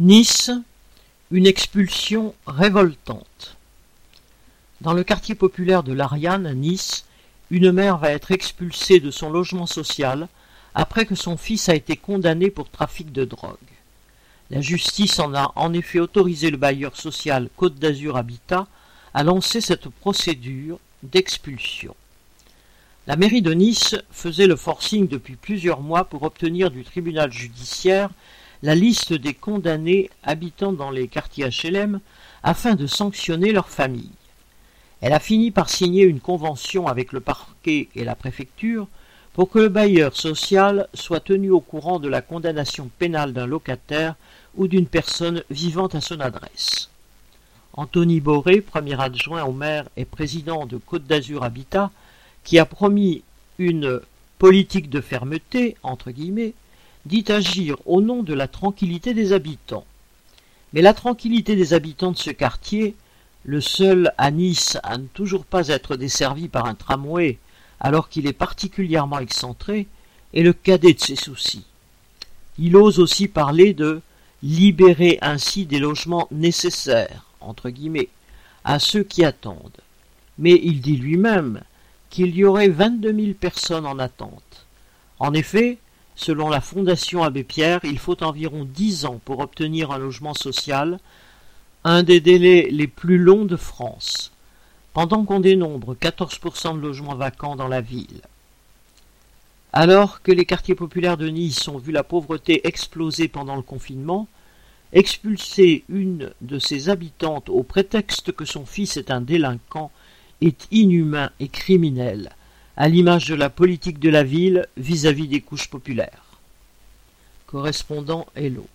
Nice, une expulsion révoltante. Dans le quartier populaire de l'Ariane, à Nice, une mère va être expulsée de son logement social après que son fils a été condamné pour trafic de drogue. La justice en a en effet autorisé le bailleur social Côte d'Azur Habitat à lancer cette procédure d'expulsion. La mairie de Nice faisait le forcing depuis plusieurs mois pour obtenir du tribunal judiciaire la liste des condamnés habitant dans les quartiers HLM afin de sanctionner leurs familles. Elle a fini par signer une convention avec le parquet et la préfecture pour que le bailleur social soit tenu au courant de la condamnation pénale d'un locataire ou d'une personne vivant à son adresse. Anthony Boré, premier adjoint au maire et président de Côte d'Azur Habitat, qui a promis une politique de fermeté, entre guillemets, dit agir au nom de la tranquillité des habitants. Mais la tranquillité des habitants de ce quartier, le seul à Nice à ne toujours pas être desservi par un tramway alors qu'il est particulièrement excentré, est le cadet de ses soucis. Il ose aussi parler de libérer ainsi des logements nécessaires, entre guillemets, à ceux qui attendent. Mais il dit lui-même qu'il y aurait vingt-deux mille personnes en attente. En effet, Selon la Fondation Abbé Pierre, il faut environ dix ans pour obtenir un logement social, un des délais les plus longs de France, pendant qu'on dénombre 14% de logements vacants dans la ville. Alors que les quartiers populaires de Nice ont vu la pauvreté exploser pendant le confinement, expulser une de ses habitantes au prétexte que son fils est un délinquant est inhumain et criminel, à l'image de la politique de la ville vis-à-vis des couches populaires. Correspondant Hello.